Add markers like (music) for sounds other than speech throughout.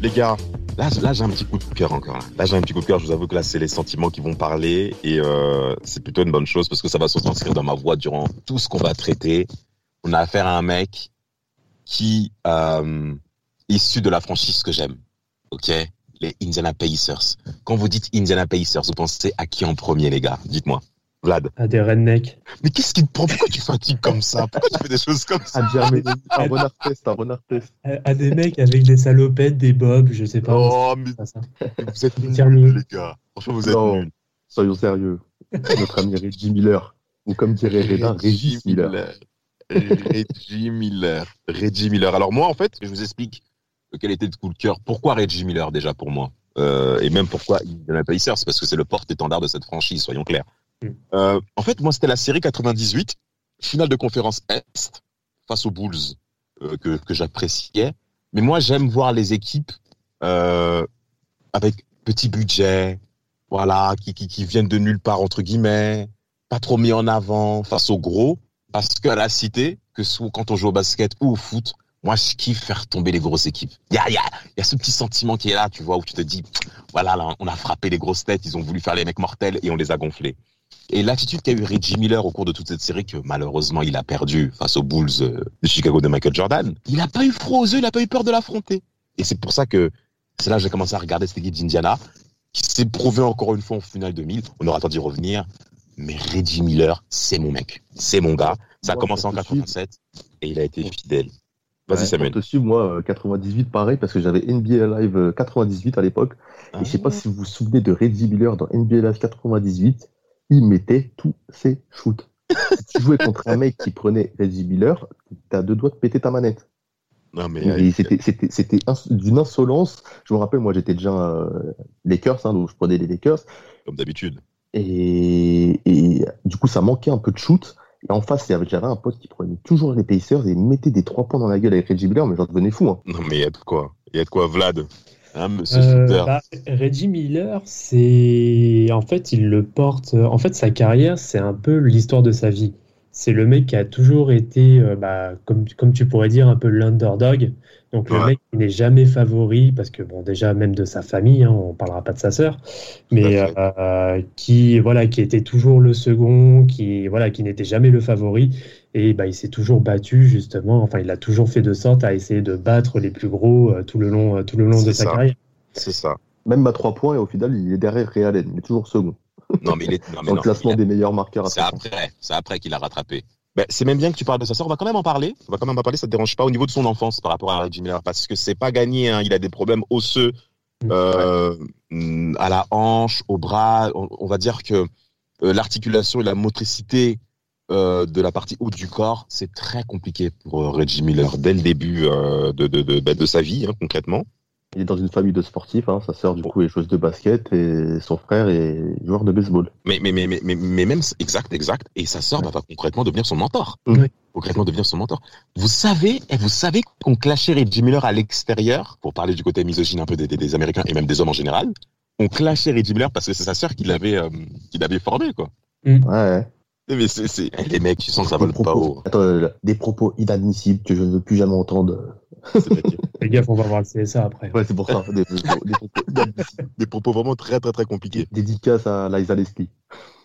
Les gars. Là, là j'ai un petit coup de cœur encore. Là, là j'ai un petit coup de cœur. Je vous avoue que là, c'est les sentiments qui vont parler et euh, c'est plutôt une bonne chose parce que ça va se transcrire dans ma voix durant tout ce qu'on va traiter. On a affaire à un mec qui euh, issu de la franchise que j'aime. Ok, les Indiana Pacers. Quand vous dites Indiana Pacers, vous pensez à qui en premier, les gars? Dites-moi. Vlad. À des rednecks. Mais qu'est-ce qui te prend? Pourquoi tu fatigues comme ça? Pourquoi tu fais des choses comme ça? À Germany, (laughs) un renard test, un renard test. À, à des mecs avec des salopettes, des bobs, je sais pas. Oh, mais C'est pas ça. vous êtes nuls, les gars. Franchement, vous êtes Non. nuls. Soyons sérieux. Notre ami Reggie Miller. Ou comme dirait Redin, Régis Miller. Reggie Miller. Reggie Miller. Alors moi, en fait, je vous explique quel était le coup de cœur. Pourquoi Reggie Miller déjà pour moi? Euh, Et même pourquoi Indiana Pacers? Parce que c'est le porte-étendard de cette franchise, soyons clairs. Euh, en fait, moi, c'était la série 98, finale de conférence Est, face aux Bulls, euh, que, j'appréciais. Mais moi, j'aime voir les équipes euh, avec petit budget, voilà, qui, viennent de nulle part, entre guillemets, pas trop mis en avant face aux gros, parce qu'à la cité, que soit quand on joue au basket ou au foot, moi, je kiffe faire tomber les grosses équipes. Il y a, y, a, ce petit sentiment qui est là, tu vois, où tu te dis, voilà, là, on a frappé les grosses têtes, ils ont voulu faire les mecs mortels et on les a gonflés. Et l'attitude qu'a eu Reggie Miller au cours de toute cette série, que malheureusement il a perdu face aux Bulls euh, de Chicago de Michael Jordan, il n'a pas eu froid aux yeux, il n'a pas eu peur de l'affronter. Et c'est pour ça que c'est là que j'ai commencé à regarder cette équipe d'Indiana, qui s'est prouvé encore une fois en finale 2000. On aura le temps d'y revenir. Mais Reggie Miller, c'est mon mec. C'est mon gars. Ça a Moi, commencé en pour te suivre- 87 et il a été fidèle. Vas-y, Ouais, Samuel. Pour te suivre, moi, euh, 98, pareil, parce que j'avais NBA Live euh, 98 à l'époque. Et je sais pas si vous vous souvenez de Reggie Miller dans NBA Live 98. Il mettait tous ses shoots. si tu jouais contre un mec qui prenait Reggie Miller, t'as deux doigts de péter ta manette. Non, mais c'était, c'était, c'était ins- d'une insolence. Je me rappelle, moi, j'étais déjà euh, Lakers, hein, donc je prenais les Lakers. comme d'habitude. Et, et du coup, ça manquait un peu de shoot. Et en face, il y avait- j'avais un pote qui prenait toujours les Pacers et mettait des trois points dans la gueule avec Reggie Miller, mais j'en devenais fou. Hein. Non, mais il y a de quoi. Il y a de quoi, Vlad. Hein, monsieur Euh, bah, Reggie Miller, c'est en fait il le porte. En fait, sa carrière, c'est un peu l'histoire de sa vie. C'est le mec qui a toujours été, euh, bah, comme, comme tu pourrais dire, un peu l'underdog. Donc le mec qui n'est jamais favori, parce que bon, déjà même de sa famille, hein, on parlera pas de sa sœur, mais euh, qui voilà, qui était toujours le second, qui voilà, qui n'était jamais le favori. Et bah, il s'est toujours battu justement. Enfin, il a toujours fait de sorte à essayer de battre les plus gros euh, tout le long, euh, tout le long de sa carrière. C'est ça. Même à trois points, et au final, il est derrière Allen. Il est toujours second. Non, mais il est. Non, mais Dans le non, classement il a- des meilleurs marqueurs à C'est après, c'est après qu'il a rattrapé. Ben, c'est même bien que tu parles de sa sœur. On va quand même en parler. On va quand même en parler. Ça te dérange pas au niveau de son enfance par rapport à Reggie Miller? Parce que c'est pas gagné. Hein. Il a des problèmes osseux euh, mm, à la hanche, au bras. On, on va dire que euh, l'articulation et la motricité euh, de la partie haute du corps, c'est très compliqué pour euh, Reggie Miller dès le début euh, de, de, de, ben, de sa vie, hein, concrètement. Il est dans une famille de sportifs. Hein. Sa sœur, du coup, est joueuse de basket et son frère est joueur de baseball. Mais, mais, mais, mais, mais, mais même, exact, exact. Et sa sœur va concrètement devenir son mentor. Oui. Concrètement devenir son mentor. Vous savez, et vous savez qu'on clashait Reggie Miller à l'extérieur, pour parler du côté misogyne un peu des, des, des Américains et même des hommes en général. On clashait Reggie Miller parce que c'est sa sœur qui l'avait, euh, qui l'avait formé, quoi. Ouais, ouais. Mais c'est, c'est, les mecs, tu sens que ça Des vole pas propos, haut. Attends, des propos inadmissibles que je ne veux plus jamais entendre. Les gars, on va voir le CSA après. Ouais, c'est pour ça. Des, des- propos (laughs) inadmissibles. des propos vraiment très, très, très compliqués. Dédicace à Liza Leslie.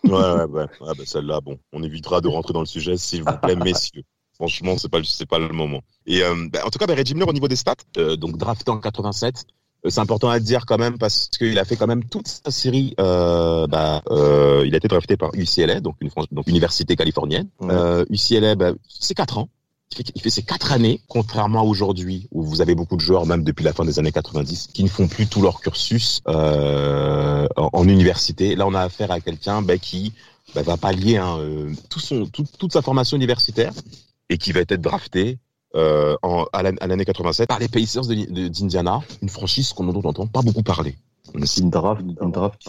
Ouais, ouais, ouais. Ah, bah, celle-là, bon, on évitera de rentrer dans le sujet, s'il vous plaît, messieurs. Franchement, c'est pas, le- c'est pas le moment. Et euh, bah, en tout cas, bah, Reggie Miller, au niveau des stats, euh, donc drafté en 87, euh, c'est important à dire quand même parce qu'il a fait quand même toute sa série. Euh, bah, euh, il a été drafté par UCLA, donc une donc université californienne. Euh, UCLA, bah, c'est quatre ans. Il fait, il fait ses quatre années, contrairement à aujourd'hui où vous avez beaucoup de joueurs, même depuis la fin des années 90, qui ne font plus tout leur cursus euh, en, en université. Là, on a affaire à quelqu'un bah, qui bah, va pallier hein, euh, tout son, toute sa formation universitaire et qui va être drafté euh, en, à l'année 87 par les Pacers d'Indiana, une franchise qu'on n'entend pas beaucoup parler. C'est une draft, une draft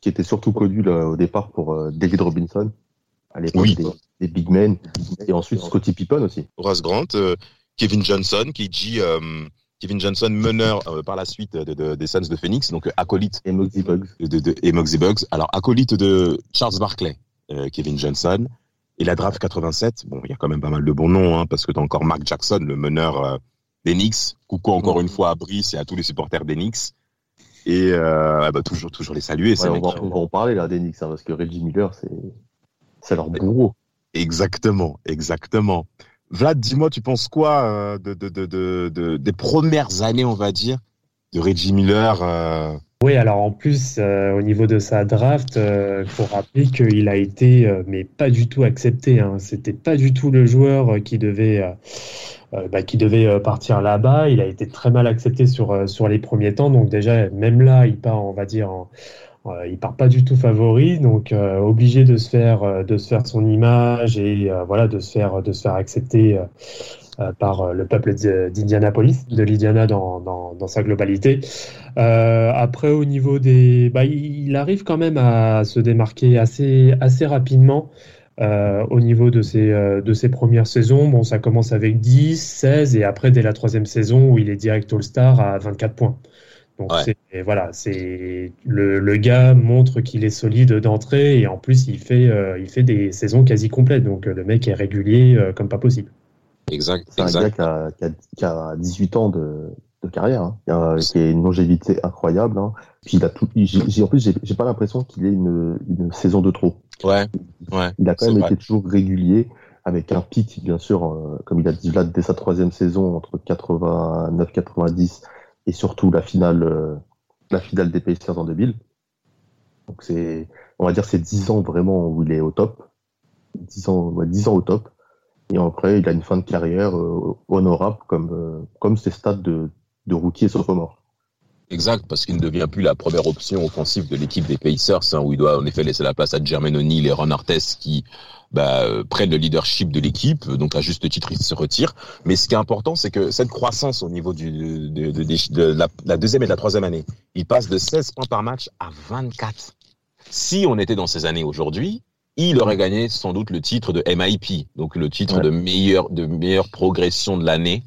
qui, était surtout connue là, au départ pour euh, David Robinson, à l'époque des, big men, et ensuite Scottie Pippen aussi. Horace Grant, euh, Kevin Johnson, qui dit Kevin Johnson, meneur par la suite de, des Suns de Phoenix, donc acolyte et Moxie Bugs. De, et Bugs. Alors acolyte de Charles Barkley, Kevin Johnson. Et la draft 87, bon, il y a quand même pas mal de bons noms, hein, parce que tu as encore Mark Jackson, le meneur euh, des Knicks. Coucou encore une fois à Brice et à tous les supporters des Knicks. Et euh, bah, toujours, toujours les saluer. on, va, en parler là des Knicks, hein, parce que Reggie Miller, c'est leur bourreau. Exactement, exactement. Vlad, dis-moi, tu penses quoi euh, de, de, de, de, des premières années, on va dire, Reggie Miller euh, oui, alors en plus, euh, au niveau de sa draft, il euh, faut rappeler qu'il a été, mais pas du tout accepté. Hein. C'était pas du tout le joueur qui devait, bah, partir là-bas. Il a été très mal accepté sur, sur les premiers temps. Donc déjà, même là, il part, on va dire, il part pas du tout favori. Donc obligé de se faire, de son image et voilà, de se faire, de se faire accepter par euh, le peuple d'Indianapolis, de l'Indiana dans, dans, sa globalité. Euh, après, au niveau des... Bah, il arrive quand même à se démarquer assez, assez rapidement. au niveau de ses, de ses premières saisons. Bon, ça commence avec 10, 16 et après, dès la troisième saison où il est direct All-Star à 24 points. Donc voilà, c'est le, le, gars montre qu'il est solide d'entrée et en plus il fait, il fait des saisons quasi complètes. Donc le mec est régulier comme pas possible. Exact. C'est un gars qui a, qui, a, qui a, 18 ans de, de carrière, hein. qui, a, qui, a, une longévité incroyable. Hein. Puis il a tout. En plus, j'ai pas l'impression qu'il ait une, une saison de trop. Ouais. Ouais. Il a quand même été toujours régulier, avec un pic, bien sûr, euh, comme il a dit là, dès sa troisième saison entre 89-90 et surtout la finale, euh, la finale des Pacers en 2000. Donc c'est, on va dire, c'est 10 ans vraiment où il est au top. 10 ans, ouais, 10 ans au top. Et après, il a une fin de carrière euh, honorable comme, euh, comme ses stades de, de rookie et sophomore. Exact, parce qu'il ne devient plus la première option offensive de l'équipe des Pacers, hein, où il doit en effet laisser la place à Jermaine O'Neal et Ron Artest qui bah, euh, prennent le leadership de l'équipe. Donc à juste titre, il se retire. Mais ce qui est important, c'est que cette croissance au niveau de, la, la, deuxième et de la troisième année, il passe de 16 points par match à 24. Si on était dans ces années aujourd'hui, il aurait gagné sans doute le titre de MIP, donc le titre de meilleure de meilleure progression de l'année,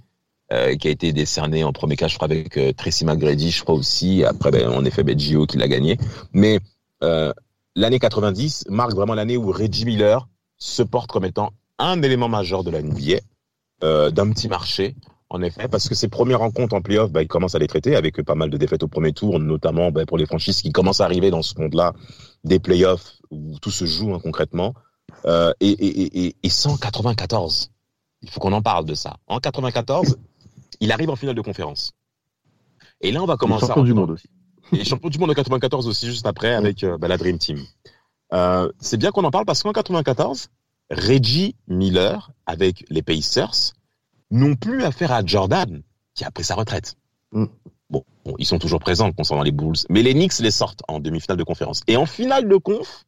euh, qui a été décerné en premier cas, je crois, avec euh, Tracy McGrady, je crois aussi. Après, ben, en effet, ben, Gio qui l'a gagné. Mais euh, l'année 90 marque vraiment l'année où Reggie Miller se porte comme étant un élément majeur de la NBA, d'un petit marché. En effet, parce que ses premières rencontres en playoff, bah, il commence à les traiter avec pas mal de défaites au premier tour, notamment bah, pour les franchises qui commencent à arriver dans ce monde-là des playoffs où tout se joue hein, concrètement. Euh, et, et, et, et 194, il faut qu'on en parle de ça. En 94, il arrive en finale de conférence. Et là, on va commencer. Champion du monde aussi. Et champion du monde en 94 aussi, juste après, avec euh, bah, la Dream Team. Euh, c'est bien qu'on en parle parce qu'en 94, Reggie Miller, avec les Pacers, n'ont plus affaire à Jordan, qui a pris sa retraite. Mm. Bon, ils sont toujours présents concernant les Bulls, mais les Knicks les sortent en demi-finale de conférence. Et en finale de conf,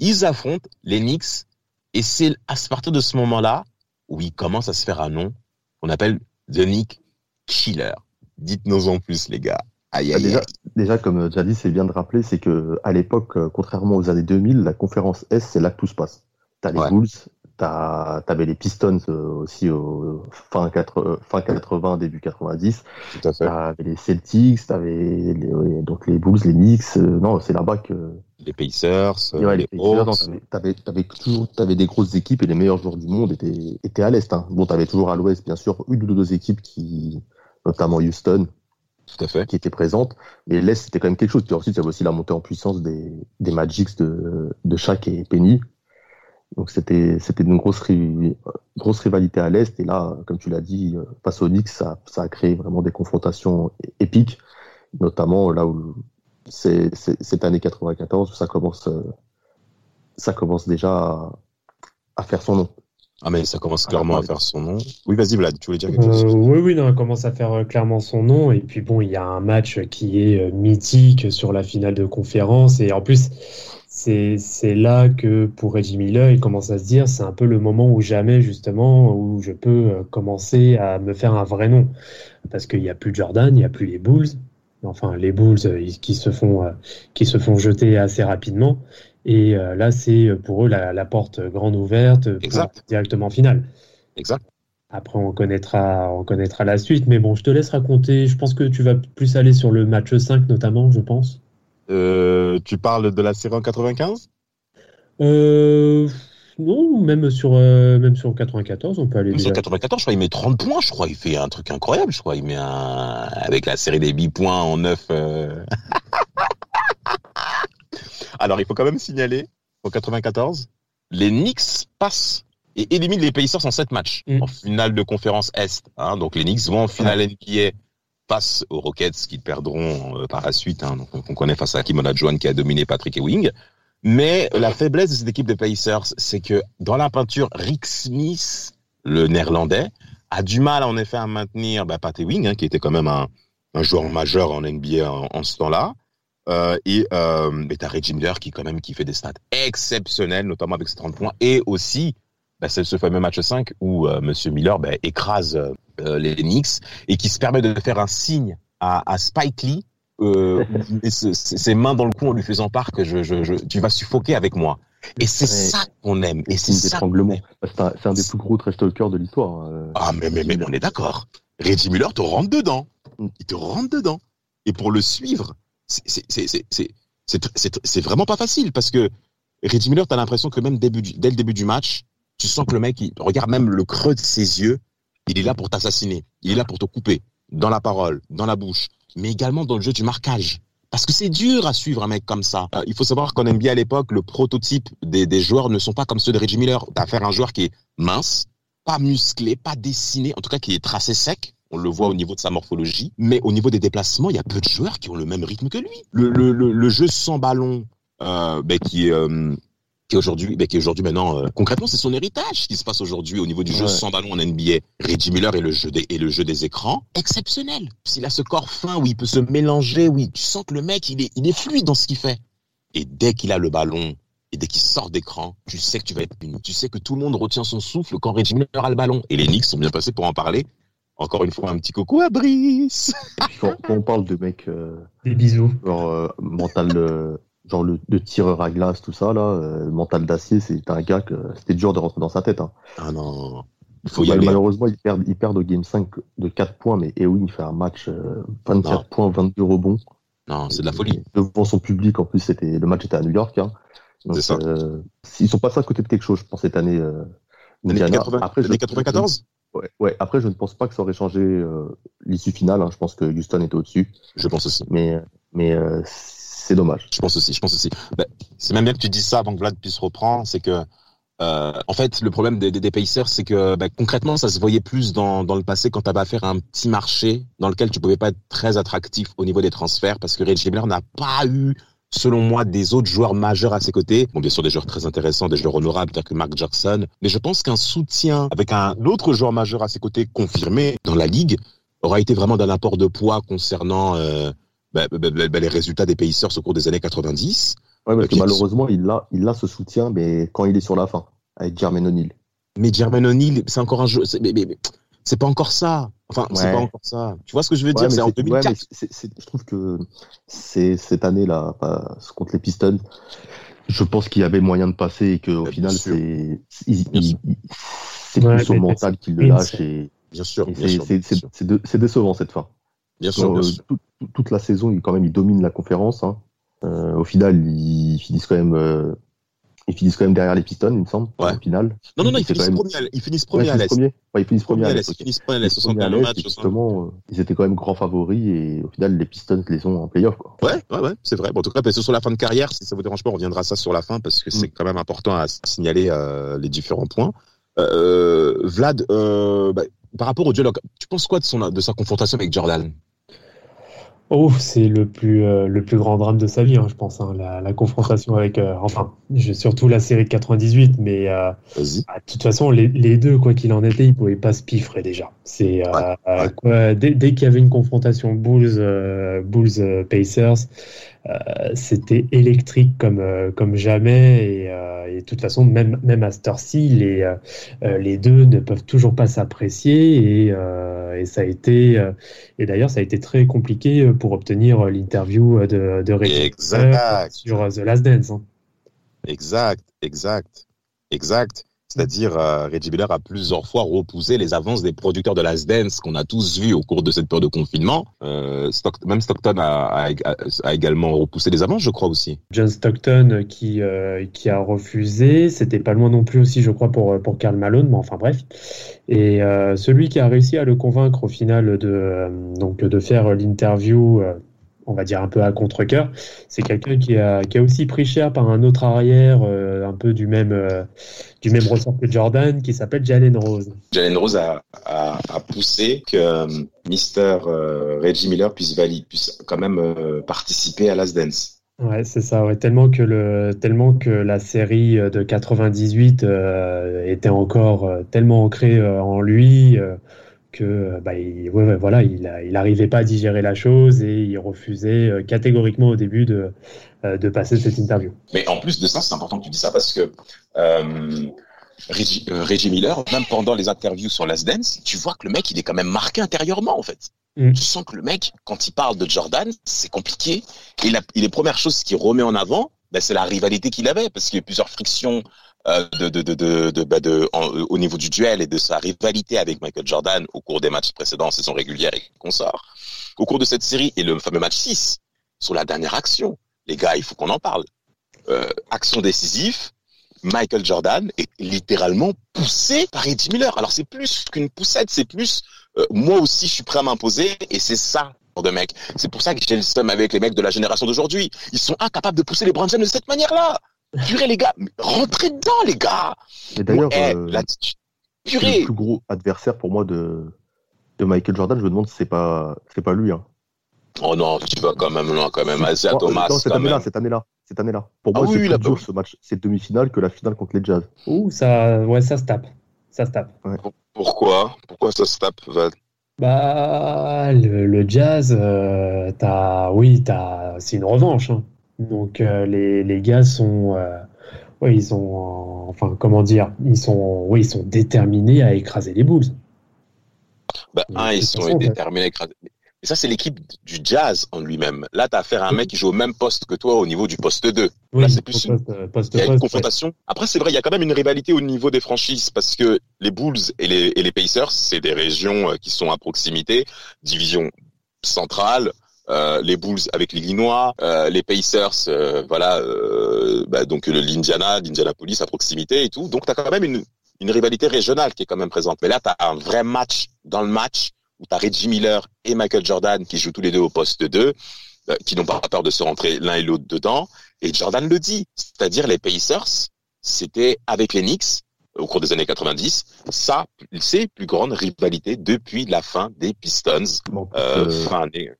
ils affrontent les Knicks, et c'est à partir de ce moment-là où ils commencent à se faire un nom qu'on appelle The Nick Killer. Dites-nous en plus, les gars. Aïe, aïe, déjà, déjà, comme dit, c'est bien de rappeler, c'est que à l'époque, euh, contrairement aux années 2000, la conférence S, c'est là que tout se passe. T'as les Bulls, T'avais les Pistons euh, aussi au fin, 80, fin 80, début 90. Tout à fait. T'avais les Celtics, t'avais les, donc les Bulls, les Knicks. Euh, non, c'est là-bas que. Les Pacers, ouais, les, Pacers. T'avais, avais, toujours, t'avais des grosses équipes et les meilleurs joueurs du monde étaient, étaient à l'est. Hein. Bon, t'avais toujours à l'ouest, bien sûr, une ou deux équipes qui, notamment Houston, tout à fait. qui était présente. Mais l'Est, c'était quand même quelque chose. Puis ensuite, il y avait aussi la montée en puissance des, des Magics de, de Shaq et Penny. Donc c'était c'était une grosse grosse rivalité à l'est et là, comme tu l'as dit, face aux Knicks, ça, ça a créé vraiment des confrontations épiques, notamment là où c'est cette année 94 où ça commence ça commence déjà à, à faire son nom. Ah mais ça commence clairement à faire son nom. Oui, vas-y Vlad, tu voulais dire quelque chose? euh, Oui, oui, non, ça commence à faire euh, clairement son nom. Et puis bon, il y a un match qui est euh, mythique sur la finale de conférence. Et en plus, c'est là que pour Reggie Miller, il commence à se dire c'est un peu le moment où jamais, justement, où je peux euh, commencer à me faire un vrai nom. Parce qu'il n'y a plus Jordan, il n'y a plus les Bulls. Enfin, les Bulls euh, qui, se font, euh, qui se font jeter assez rapidement. Et là, c'est pour eux la, porte grande ouverte directement finale. Exact. Après, on connaîtra, on connaîtra la suite. Mais bon, je te laisse raconter. Je pense que tu vas plus aller sur le match 5, notamment, je pense. Euh, tu parles de la série en 95 euh, Non, même sur, euh, même sur 94, on peut aller. Même sur 94, je crois, il met 30 points, je crois. Il fait un truc incroyable, je crois. Il met un. Avec la série des 8 points en 9. Euh. (laughs) Alors, il faut quand même signaler, en 94, les Knicks passent et éliminent les Pacers en 7 matchs, mm. en finale de conférence Est. Hein. donc, les Knicks vont en finale NBA face aux Rockets qui perdront euh, par la suite. Hein, donc, on connaît face à Kim Olajuwon qui a dominé Patrick Ewing. Mais la faiblesse de cette équipe de Pacers, c'est que dans la peinture, Rick Smith, le néerlandais, a du mal en effet à maintenir bah, Pat Ewing, hein, qui était quand même un, joueur majeur en NBA en, ce temps-là. Euh, et euh, Reggie Miller qui quand même qui fait des stats exceptionnels, notamment avec ses 30 points, et aussi bah, c'est ce fameux match 5 où euh, Monsieur Miller bah, écrase euh, les Knicks et qui se permet de faire un signe à, à Spike Lee, euh, (laughs) ses mains dans le cou en lui faisant part que je, je, je tu vas suffoquer avec moi. Et c'est ça qu'on aime. Et c'est ça. C'est un, des plus gros trash talkers de l'histoire. Hein, ah, mais, mais, mais on est d'accord. Reggie Miller te rentre dedans. Mm. Il te rentre dedans. Et pour le suivre, c'est vraiment pas facile parce que Reggie Miller, t'as l'impression que même début dès le début du match, tu sens que le mec, il regarde même le creux de ses yeux, il est là pour t'assassiner, il est là pour te couper, dans la parole, dans la bouche, mais également dans le jeu du marquage. Parce que c'est dur à suivre un mec comme ça. Euh, il faut savoir aime bien à l'époque, le prototype des, joueurs ne sont pas comme ceux de Reggie Miller. T'as affaire à un joueur qui est mince, pas musclé, pas dessiné, en tout cas qui est tracé sec. On le voit au niveau de sa morphologie. Mais au niveau des déplacements, il y a peu de joueurs qui ont le même rythme que lui. Le, jeu sans ballon, euh, qui euh, qui est aujourd'hui, ben, qui est aujourd'hui maintenant, euh, concrètement, c'est son héritage qui se passe aujourd'hui au niveau du jeu sans ballon en NBA. Reggie Miller et le jeu des, et le jeu des écrans, exceptionnel. S'il a ce corps fin où il peut se mélanger, oui, tu sens que le mec, il est, il est fluide dans ce qu'il fait. Et dès qu'il a le ballon, et dès qu'il sort d'écran, tu sais que tu vas être puni. Tu sais que tout le monde retient son souffle quand Reggie Miller a le ballon. Et les Knicks sont bien passés pour en parler. Encore une fois, un petit coucou à Brice. quand, on parle de mecs, euh, des bisous, genre euh, mental, genre le, tireur à glace, tout ça, là, euh, mental d'acier, c'est un gars que c'était dur de rentrer dans sa tête. Hein. Ah non. Il faut y aller. Malheureusement, ils perdent, ils perdent au game 5 de 4 points, mais Ewing fait un match 24 euh, points, 22 rebonds. Non, c'est de la folie. Devant son public, en plus, c'était le match était à New York. Hein. Donc, ça. Euh, ils sont passés à côté de quelque chose, je pense, cette année. Euh, après, 94 ouais, ouais, après, je ne pense pas que ça aurait changé l'issue finale. Hein. Je pense que Houston était au-dessus. Je pense aussi. Mais, mais c'est dommage. Je pense aussi, je pense aussi. Ben, c'est même bien que tu dises ça avant que Vlad puisse reprendre, c'est que euh, en fait, le problème des, Pacers, c'est que ben, concrètement, ça se voyait plus dans, dans le passé quand tu avais affaire à un petit marché dans lequel tu pouvais pas être très attractif au niveau des transferts parce que Reggie Miller n'a pas eu, selon moi, des autres joueurs majeurs à ses côtés. Bon, bien sûr, des joueurs très intéressants, des joueurs honorables, tels que Mark Jackson. Mais je pense qu'un soutien avec un autre joueur majeur à ses côtés confirmé dans la ligue aura été vraiment d'un apport de poids concernant euh, bah, bah, bah, les résultats des Pacers au cours des années 90. Ouais, parce que malheureusement, il a, il a ce soutien, mais quand il est sur la fin, avec Jermaine O'Neal. Mais Jermaine O'Neal, c'est encore un jeu. C'est pas encore ça. Enfin, c'est pas encore ça. Tu vois ce que je veux dire? C'est en 2004. je trouve que c'est cette année-là, contre les Pistons, je pense qu'il y avait moyen de passer et qu'au final, c'est plus son mental qui le lâche. Et, bien sûr. C'est décevant cette fin. Bien sûr, euh, toute la saison, il, quand même, il domine la conférence. Hein. Euh, au final, ils finissent quand même. Euh, ils finissent quand même derrière les Pistons, il me semble, ouais. au final. Non, non, non, ils finissent, premier, ils finissent premier à l'Est. Ouais, ils finissent premier à l'Est. Ils finissent premier à l'Est, 61 matchs. Justement, ils étaient quand même grands favoris et au final, les Pistons les ont en playoff. Quoi. Ouais, ouais, ouais, c'est vrai. Bon, en tout cas, parce que sur la fin de carrière, si ça vous dérange pas, on reviendra à ça sur la fin parce que c'est mm. quand même important à signaler euh, les différents points. Euh, Vlad, euh, bah, par rapport au duel, tu penses quoi de, son, de sa confrontation avec Jordan? Oh, c'est le plus, euh, le plus grand drame de sa vie, hein, je pense. Hein, la, la, confrontation avec, euh, enfin, surtout la série de 98, mais euh, bah, de toute façon, les, les deux, quoi qu'il en était, ils pouvaient pas se piffrer déjà. C'est Quoi, dès, dès qu'il y avait une confrontation Bulls, Bulls Pacers, c'était électrique comme, comme jamais. Et, et, de toute façon, même, même à cette heure-ci, les, les deux ne peuvent toujours pas s'apprécier. Et, et, ça a été, et d'ailleurs, ça a été très compliqué pour obtenir l'interview de, de sur The Last Dance. Hein. Exact, exact, exact. C'est-à-dire, euh, Reggie Miller a plusieurs fois repoussé les avances des producteurs de Last Dance qu'on a tous vus au cours de cette période de confinement. Euh, même Stockton a, également repoussé les avances, je crois aussi. John Stockton qui, euh, qui a refusé. C'était pas loin non plus aussi, je crois, pour, pour Karl Malone, mais enfin bref. Et celui qui a réussi à le convaincre au final de, donc, de faire l'interview on va dire un peu à contre-coeur. C'est quelqu'un qui a, qui a aussi pris cher par un autre arrière, euh, un peu du même, euh, du même ressort que Jordan, qui s'appelle Jalen Rose. Jalen Rose a, a, a poussé que euh, Mister Reggie Miller puisse, valider, puisse quand même participer à Last Dance. Ouais, c'est ça. Ouais. Tellement que le, tellement que la série de 98 était encore tellement ancrée en lui que bah, il, voilà, il n'arrivait pas à digérer la chose et il refusait euh, catégoriquement au début de, euh, de passer cette interview. Mais en plus de ça, c'est important que tu dis ça parce que euh, Reggie, Miller, même pendant les interviews sur Last Dance, tu vois que le mec, il est quand même marqué intérieurement en fait. Mm. Tu sens que le mec, quand il parle de Jordan, c'est compliqué. Et, la, et les premières choses qu'il remet en avant, ben, c'est la rivalité qu'il avait parce qu'il y a plusieurs frictions euh, de, de, de, de, bah de au niveau du duel et de sa rivalité avec Michael Jordan au cours des matchs précédents, saison régulière et consorts. Au cours de cette série et le fameux match 6, sur la dernière action, les gars, il faut qu'on en parle. Euh, action décisive, Michael Jordan est littéralement poussé par Eddie Miller. Alors c'est plus qu'une poussette, c'est plus euh, moi aussi je suis prêt à m'imposer et c'est ça de mec. C'est pour ça que j'ai le seum avec les mecs de la génération d'aujourd'hui. Ils sont incapables de pousser les Browns de cette manière-là. Purée, les gars, rentrez dedans, les gars. Et d'ailleurs, euh, le plus gros adversaire pour moi de, de Michael Jordan, je me demande si c'est pas, c'est pas lui. Hein. Oh non, tu vas quand même loin, quand même. à Thomas. Non, cette année-là, cette année-là, cette année-là. Pour moi, ah c'est plus dur ce match, cette demi-finale que la finale contre les Jazz. Ouh, ça, ouais, ça se tape, ça se tape. Pourquoi? Pourquoi ça se tape, Bah, le, Jazz, euh, t'as, oui, t'as, c'est une revanche. Hein. Donc euh, les, les, gars sont, euh, ouais, ils ont, enfin comment dire, ils sont, oui, ils sont déterminés à écraser les Bulls. Bah, un, ils sont déterminés à écraser. Et ça, c'est l'équipe du Jazz en lui-même. Là, tu as affaire à un mec qui joue au même poste que toi au niveau du poste 2. Là, c'est plus une... il y a une confrontation. Après, c'est vrai, il y a quand même une rivalité au niveau des franchises parce que les Bulls et les, et les Pacers, c'est des régions euh, qui sont à proximité, division centrale. Euh, les Bulls avec l'Illinois, euh, les Pacers, euh, voilà, bah, donc l'Indiana, l'Indianapolis à proximité et tout. Donc tu as quand même une, une rivalité régionale qui est quand même présente. Mais là, tu as un vrai match dans le match où tu as Reggie Miller et Michael Jordan qui jouent tous les deux au poste 2, qui n'ont pas peur de se rentrer l'un et l'autre dedans. Et Jordan le dit, c'est-à-dire les Pacers, c'était avec les Knicks au cours des années 90, ça, c'est plus grande rivalité depuis la fin des Pistons, fin année.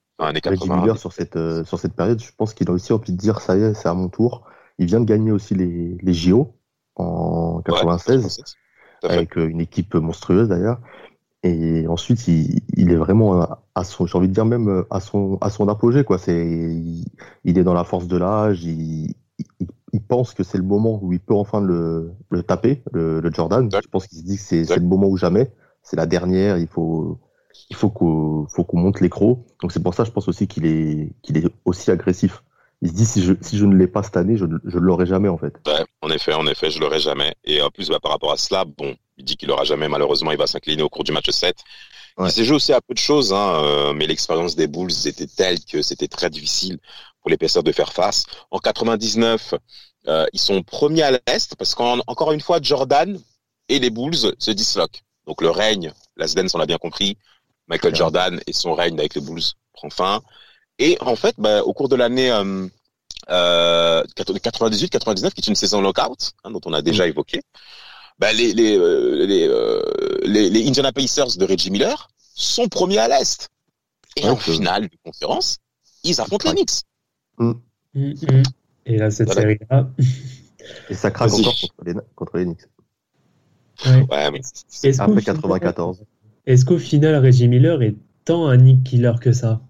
Sur cette, euh, sur cette période, je pense qu'il a aussi envie de dire ça y est, c'est à mon tour. Il vient de gagner aussi les, les JO en 96 avec euh, une équipe monstrueuse d'ailleurs. Et ensuite, il, il, est vraiment à son, j'ai envie de dire même euh, à son, à son apogée quoi. C'est, il, est dans la force de l'âge. Il, il, pense que c'est le moment où il peut enfin le, le taper, le, le Jordan. Je pense qu'il se dit que c'est, c'est le moment ou jamais. C'est la dernière. Il faut, il faut qu'on faut qu'on monte l'écro. Donc c'est pour ça, je pense aussi qu'il est qu'il est aussi agressif. Il se dit si je si je ne l'ai pas cette année, je je l'aurai jamais en fait. Ouais, en effet, en effet, je l'aurai jamais. Et en plus, bah, par rapport à cela, bon, il dit qu'il l'aura jamais. Malheureusement, il va s'incliner au cours du match 7. Il s'est joué aussi à peu de choses, hein, euh, mais l'expérience des Bulls était telle que c'était très difficile pour les Pacers de faire face. En 99, euh, ils sont premiers à l'Est parce qu'encore une fois, Jordan et les Bulls se disloquent. Donc le règne, la Sdens, on l'a bien compris, Michael Jordan et son règne avec les Bulls prend fin. Et en fait, bah, au cours de l'année euh, 98-99, qui est une saison lockout, hein, dont on a déjà mm. évoqué, bah, les, les, euh, les, euh, les, les, Indiana Pacers de Reggie Miller sont premiers à l'Est. Et en finale de conférence, ils affrontent les Knicks. Mm. Mm, et là, cette série-là... Et ça craque encore contre les, contre les Knicks. Ouais, ouais mais... Après 94. Est-ce qu'au final, Reggie Miller est tant un Nick Killer que ça?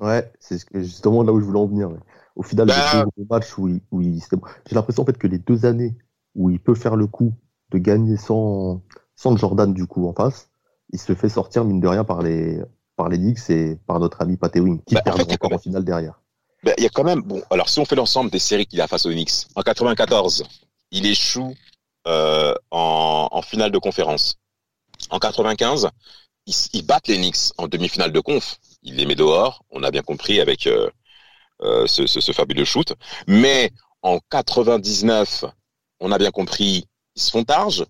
Ouais, c'est justement là où je voulais en venir. Au final, Bah- matchs où il, où j'ai l'impression en fait que les deux années où il peut faire le coup de gagner sans, sans Jordan du coup en face, il se fait sortir mine de rien par les par les Knicks et par notre ami Pat Ewing qui Bah, en perd fait, encore en finale derrière. Ben, il y a quand même, bon, alors si on fait l'ensemble des séries qu'il a face aux Knicks, en 94, il échoue euh, en, en finale de conférence. En 95, ils, battent les Knicks en demi-finale de conf. Il les met dehors, on a bien compris avec euh, euh, ce, ce, ce fabuleux shoot. Mais en 99, on a bien compris, ils se font targe.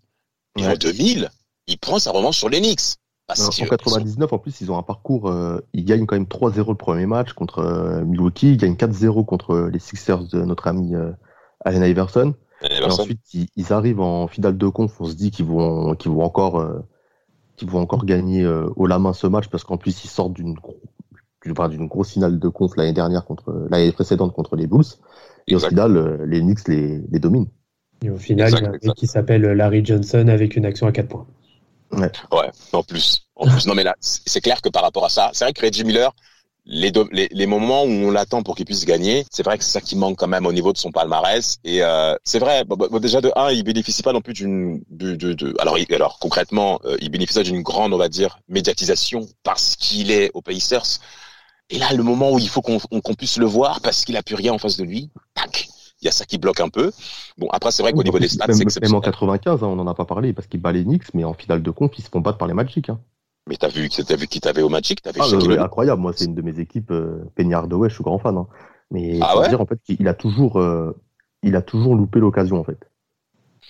Et en Ouais. 2000, il prend sa revanche sur les Knicks. Parce en 99, en plus, ils ont un parcours. euh, ils gagnent quand même 3-0 le premier match contre euh, Milwaukee. Ils gagnent 4-0 contre les Sixers de notre ami euh, Allen Iverson. Et ensuite, ils, ils arrivent en finale de conf. On se dit qu'ils vont, qu'ils vont encore, euh, qu'ils vont encore gagner euh, haut la main ce match parce qu'en plus, ils sortent d'une enfin, d'une grosse finale de conf l'année dernière contre l'année précédente contre les Bulls. Et Exact. au final, euh, les Knicks les, les dominent. Et au final, Exact, il y a un mec exact. qui s'appelle Larry Johnson avec une action à 4 points. Ouais, en plus. En plus. Non, mais là, c'est clair que par rapport à ça, c'est vrai que Reggie Miller, les, les, les moments où on l'attend pour qu'il puisse gagner, c'est vrai que c'est ça qui manque quand même au niveau de son palmarès. Et euh, c'est vrai, bon, bon, déjà de un, il bénéficie pas non plus d'une, de, de, de- alors, il- alors concrètement, euh, il bénéficie d'une grande, on va dire, médiatisation parce qu'il est aux Pacers. Et là, le moment où il faut qu'on on- qu'on puisse le voir parce qu'il a plus rien en face de lui, tac, il y a ça qui bloque un peu. Bon, après, c'est vrai qu'au niveau des stats, c'est même en exceptionnel. 95, hein, on n'en a pas parlé parce qu'ils battent les Knicks, mais en finale de conf, ils se font battre par les Magic. Hein. Mais t'as vu, t'as vu qui t'avait au Magic, t'avais Ah, ouais, incroyable, moi c'est une de mes équipes, euh, Hardaway, je suis grand fan. hein. Mais Ah ouais dire en fait qu'il a toujours, euh, il a toujours loupé l'occasion en fait.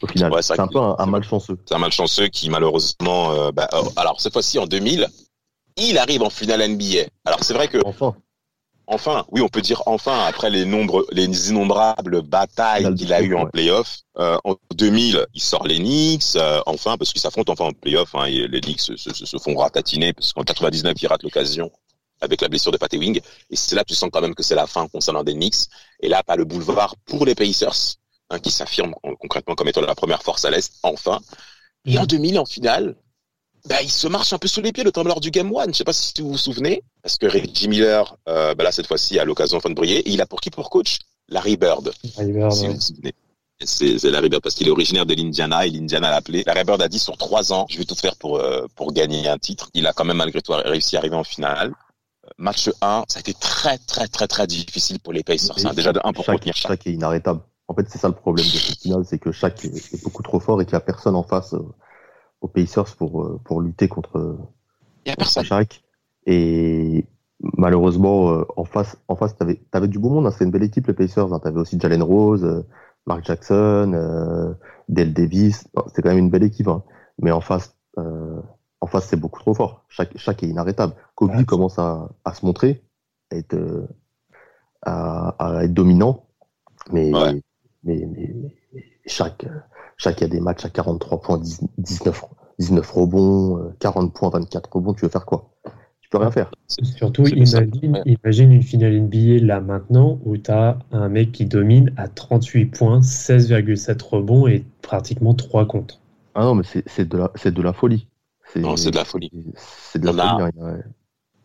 Au final, Ouais, c'est un peu un, un malchanceux. C'est un malchanceux qui malheureusement, euh, bah, euh, alors cette fois-ci en 2000, il arrive en finale NBA. Alors c'est vrai que Enfin, enfin, oui, on peut dire enfin après les les innombrables batailles qu'il a eues en playoff. Euh, en 2000, il sort les Knicks, euh, enfin parce qu'ils s'affrontent enfin en playoff. Hein, et les Knicks se, se, se font ratatiner parce qu'en 99, il rate l'occasion avec la blessure de Pat Ewing. Et c'est là que tu sens quand même que c'est la fin concernant des Knicks. Et là, pas le boulevard pour les Pacers, hein, qui s'affirment con- concrètement comme étant la première force à l'Est, enfin. Et en 2000, en finale, bah, il se marche un peu sous les pieds, notamment lors du Game One. Je sais pas si vous vous souvenez, parce que Reggie Miller, euh, bah là, cette fois-ci, a l'occasion de briller. Et il a pour qui pour coach Larry Bird. River, Si vous vous souvenez. C'est c'est Larry Bird parce qu'il est originaire de l'Indiana et l'Indiana l'a appelé. Larry Bird a dit sur trois ans, je vais tout faire pour euh, pour gagner un titre. Il a quand même malgré tout réussi à arriver en finale. Euh, Match 1, ça a été très très très très difficile pour les Pacers. hein. Déjà de 1 pour chaque, retenir chaque. chaque est inarrêtable. En fait, c'est ça le problème de cette finale, c'est que chaque est, est beaucoup trop fort et qu'il n'y a personne en face euh, aux Pacers pour, euh, pour lutter contre, y a contre personne. Shaq. Et malheureusement, euh, en face, en face, t'avais, t'avais du beau monde. Hein, C'était une belle équipe, les Pacers. Hein. T'avais aussi Jalen Rose, euh, Mark Jackson, euh, Dale Davis. C'était quand même une belle équipe. Hein. Mais en face, euh, en face, c'est beaucoup trop fort. Chaque, chaque est inarrêtable. Kobe Ouais. commence à, à se montrer, à être, euh, à, à être dominant. Mais, Ouais. mais, mais, mais chaque, chaque il y a des matchs à 43 points, 10 19, 19 rebonds, euh, 40 points, 24 rebonds. Tu veux faire quoi? Tu peux rien faire. Surtout, imagine, Ouais. imagine une finale NBA là maintenant où tu as un mec qui domine à 38 points, 16,7 rebonds et pratiquement 3 contre. Ah non, mais c'est c'est de la, c'est de la folie. Non, c'est de la folie. C'est de la On a- folie. hein, ouais.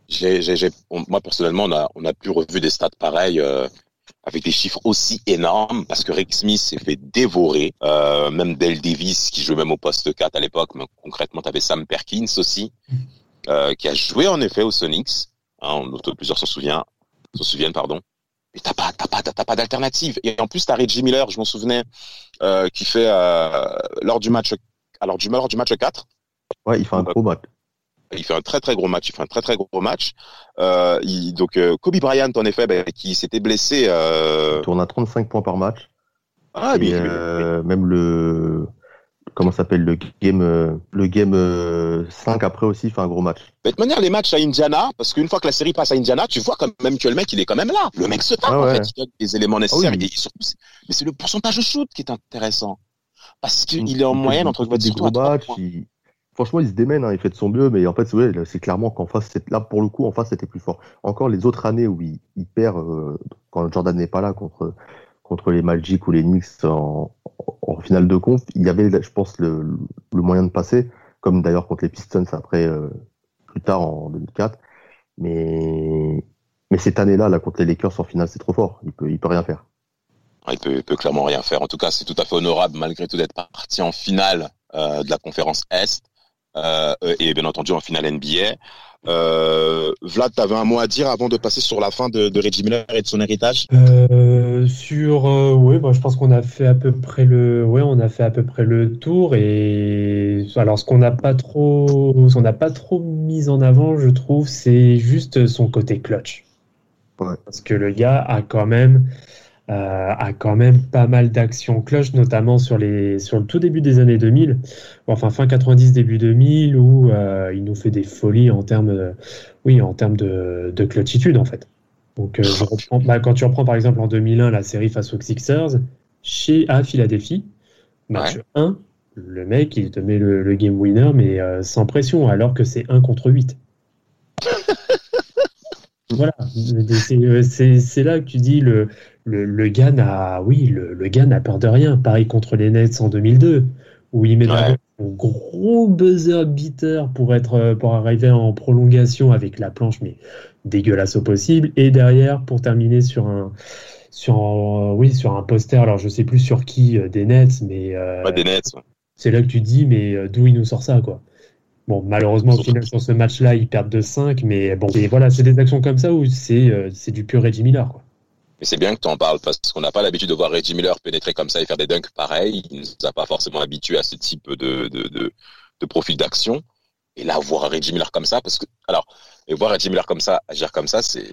J'ai, j'ai, j'ai- on- moi personnellement, on a, on a plus revu des stats pareils euh, avec des chiffres aussi énormes parce que Rick Smith s'est fait dévorer. Euh, même Dale Davis qui jouait même au poste 4 à l'époque, mais concrètement, tu avais Sam Perkins aussi euh, qui a joué en effet aux Sonics. Hein, on- plusieurs s'en souviennent, s'en souviennent, pardon. Mais t'as pas, t'as pas, t'as pas d'alternative. Et en plus, t'as Reggie Miller, je m'en souvenais, euh, qui fait lors du match, alors du lors du match 4, Ouais, il fait un gros match. Il fait un très très gros match. Il fait un très très gros match. Euh, il, donc euh, Kobe Bryant en effet, ben, qui s'était blessé. Euh... Il tourne à 35 points par match. Ah, Et, mais, euh, même le comment s'appelle le game euh, le game euh, 5 après aussi il fait un gros match. mais de toute manière, les matchs à Indiana, parce qu'une fois que la série passe à Indiana, tu vois quand même que le mec, il est quand même là. Le mec se tape Ah en fait. Il donne les éléments nécessaires. Ah oui. Mais c'est le pourcentage de shoot qui est intéressant. Parce Il- qu'il est en moyenne entre des gros matchs. Il- Franchement, il se démène, hein, il fait de son mieux, mais en fait, c'est clairement qu'en face, là, pour le coup, en face, c'était plus fort. Encore les autres années où il, il perd, euh, quand Jordan n'est pas là, contre, contre les Magic ou les Knicks en, finale de conf, il y avait, je pense, le, moyen de passer, comme d'ailleurs contre les Pistons après, euh, plus tard en 2004. Mais Mais cette année-là, là, contre les Lakers en finale, c'est trop fort. Il peut, il peut rien faire. Il peut, peut clairement rien faire. En tout cas, c'est tout à fait honorable malgré tout d'être parti en finale euh, de la conférence Est euh, et bien entendu en finale NBA. Euh, Vlad, tu avais un mot à dire avant de passer sur la fin de, de Reggie Miller et de son héritage? Euh, Sur, euh, oui, bah, je pense qu'on a fait à peu près le, ouais, on a fait à peu près le tour. Et alors, ce qu'on n'a pas trop, ce qu'on n'a pas trop mis en avant, je trouve, c'est juste son côté clutch. Ouais. Parce que le gars a quand même, euh, a quand même pas mal d'actions clutch, notamment sur, les, sur le tout début des années 2000, enfin fin 90, début 2000, où euh, il nous fait des folies en termes de, oui, en termes de, de clutchitude, en fait. Donc, euh, je reprends- bah, quand tu reprends par exemple en 2001 la série face aux Sixers, chez, à Philadelphie, match Ouais. 1, le mec, il te met le, le game winner, mais euh, sans pression, alors que c'est 1 contre 8. (laughs) Voilà, c'est c'est- là que tu dis le, le, le gars n'a oui, le, le gars n'a peur de rien. Pareil contre les Nets en 2002, où il met Ouais. un gros buzzer beater pour, être, euh, pour arriver en prolongation avec la planche, mais dégueulasse au possible. Et derrière, pour terminer sur un, sur, un- oui, sur un poster, alors je sais plus sur qui euh, des Nets, mais euh, des Nets. c'est là que tu te dis, mais euh, d'où il nous sort ça, quoi. Bon, malheureusement, au final, sur ce match-là, ils perdent de 5, mais bon, et voilà, c'est des actions comme ça où c'est euh, du pur Reggie Miller, quoi. Mais c'est bien que tu en parles parce qu'on n'a pas l'habitude de voir Reggie Miller pénétrer comme ça et faire des dunks pareils. Il nous a pas forcément habitués à ce type de, de, de, de profil d'action. Et là, voir Reggie Miller comme ça, parce que, alors, et voir Reggie Miller comme ça, agir comme ça, c'est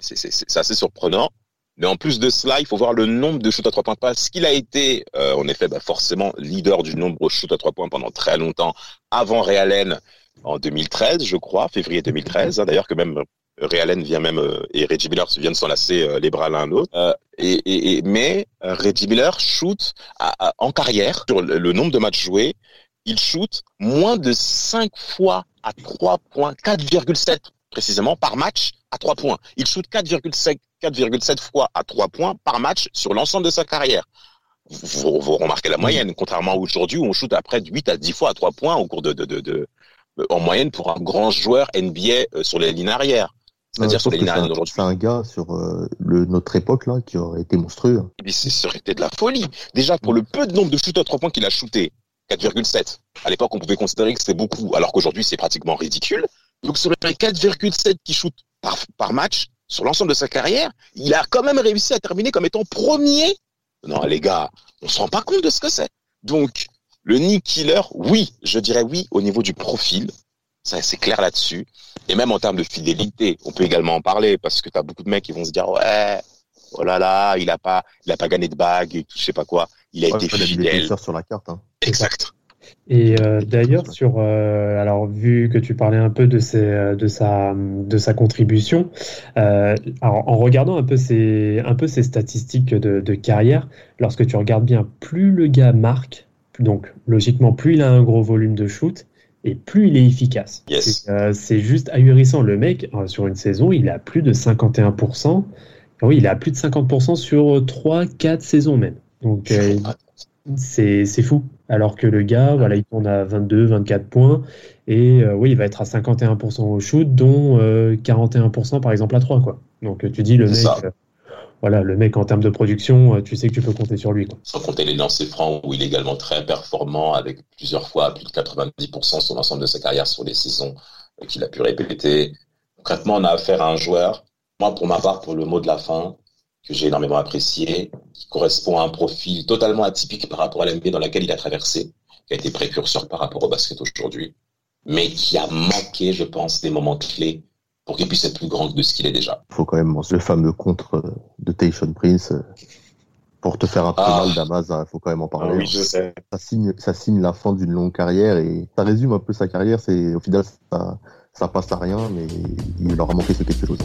assez surprenant. Mais en plus de cela, il faut voir le nombre de shoots à trois points parce qu'il a été, euh, en effet, bah, forcément leader du nombre de shoots à trois points pendant très longtemps, avant Ray Allen en 2013, je crois, février 2013. hein, D'ailleurs, que même Ray Allen vient même euh, et Reggie Miller viennent s'enlacer euh, les bras l'un l'autre. Euh, et, mais euh, Reggie Miller shoot en carrière sur le, nombre de matchs joués, il shoot moins de 5 fois à 3 points, 4,7 précisément par match à 3 points. Il shoot 4,7 4,7 fois à 3 points par match sur l'ensemble de sa carrière. Vous, remarquez la moyenne, contrairement à aujourd'hui où on shoot à près de 8 à 10 fois à 3 points au cours de- en moyenne pour un grand joueur NBA euh, sur les lignes arrières. C'est-à-dire Ouais, sur les lignes un, d'aujourd'hui. c'est un gars sur euh, le, notre époque là qui aurait été monstrueux. Mais ce serait été de la folie. Déjà, pour le peu de nombre de shoots à 3 points qu'il a shooté, 4,7. À l'époque, on pouvait considérer que c'était beaucoup, alors qu'aujourd'hui, c'est pratiquement ridicule. Donc, sur les 4,7 qu'il shoot par, par match, sur l'ensemble de sa carrière, il a quand même réussi à terminer comme étant premier. Non, les gars, on se rend pas compte de ce que c'est. Donc, le Nick Killer, oui, je dirais oui au niveau du profil. Ça, c'est clair là-dessus. Et même en termes de fidélité, on peut également en parler parce que tu as beaucoup de mecs qui vont se dire, ouais, oh là là, il a pas, il a pas gagné de bague et tout, je sais pas quoi. Il a Ouais, été fidèle. Sur la carte. Hein. Exact. Et euh, d'ailleurs, sur, euh, alors vu que tu parlais un peu de, ses, de, sa, de sa contribution, euh, alors, en regardant un peu ses, un peu ses statistiques de, de carrière, lorsque tu regardes bien, plus le gars marque, donc logiquement, plus il a un gros volume de shoot, et plus il est efficace. Yes. Euh, c'est juste ahurissant. Le mec, euh, sur une saison, il a plus de 51%. Oui, il a plus de 50% sur 3-4 saisons même. Donc, euh, c'est c'est fou. Alors que le gars, voilà, il tourne à 22, 24 points. Et oui, il va être à 51% au shoot, dont euh, 41% par exemple à 3. Quoi. Donc tu dis, le mec, ça. Voilà, le mec en termes de production, euh, tu sais que tu peux compter sur lui. Sans compter les lancers francs où il est également très performant avec plusieurs fois plus de 90% sur l'ensemble de sa carrière sur les saisons euh, qu'il a pu répéter. Concrètement, on a affaire à un joueur, moi pour ma part, pour le mot de la fin, que j'ai énormément apprécié, qui correspond à un profil totalement atypique par rapport à l'NBA dans laquelle il a traversé, qui a été précurseur par rapport au basket aujourd'hui, mais qui a manqué, je pense, des moments clés pour qu'il puisse être plus grand de ce qu'il est déjà. Il faut quand même mentionner le fameux contre euh, de Tayshaun Prince. euh, Pour te faire un peu Ah. mal, Damas, il faut quand même en parler. hein. sais. ça signe, ça signe la fin d'une longue carrière et ça résume un peu sa carrière. C'est au final ça, ça passe à rien, mais il leur a manqué ce quelque chose.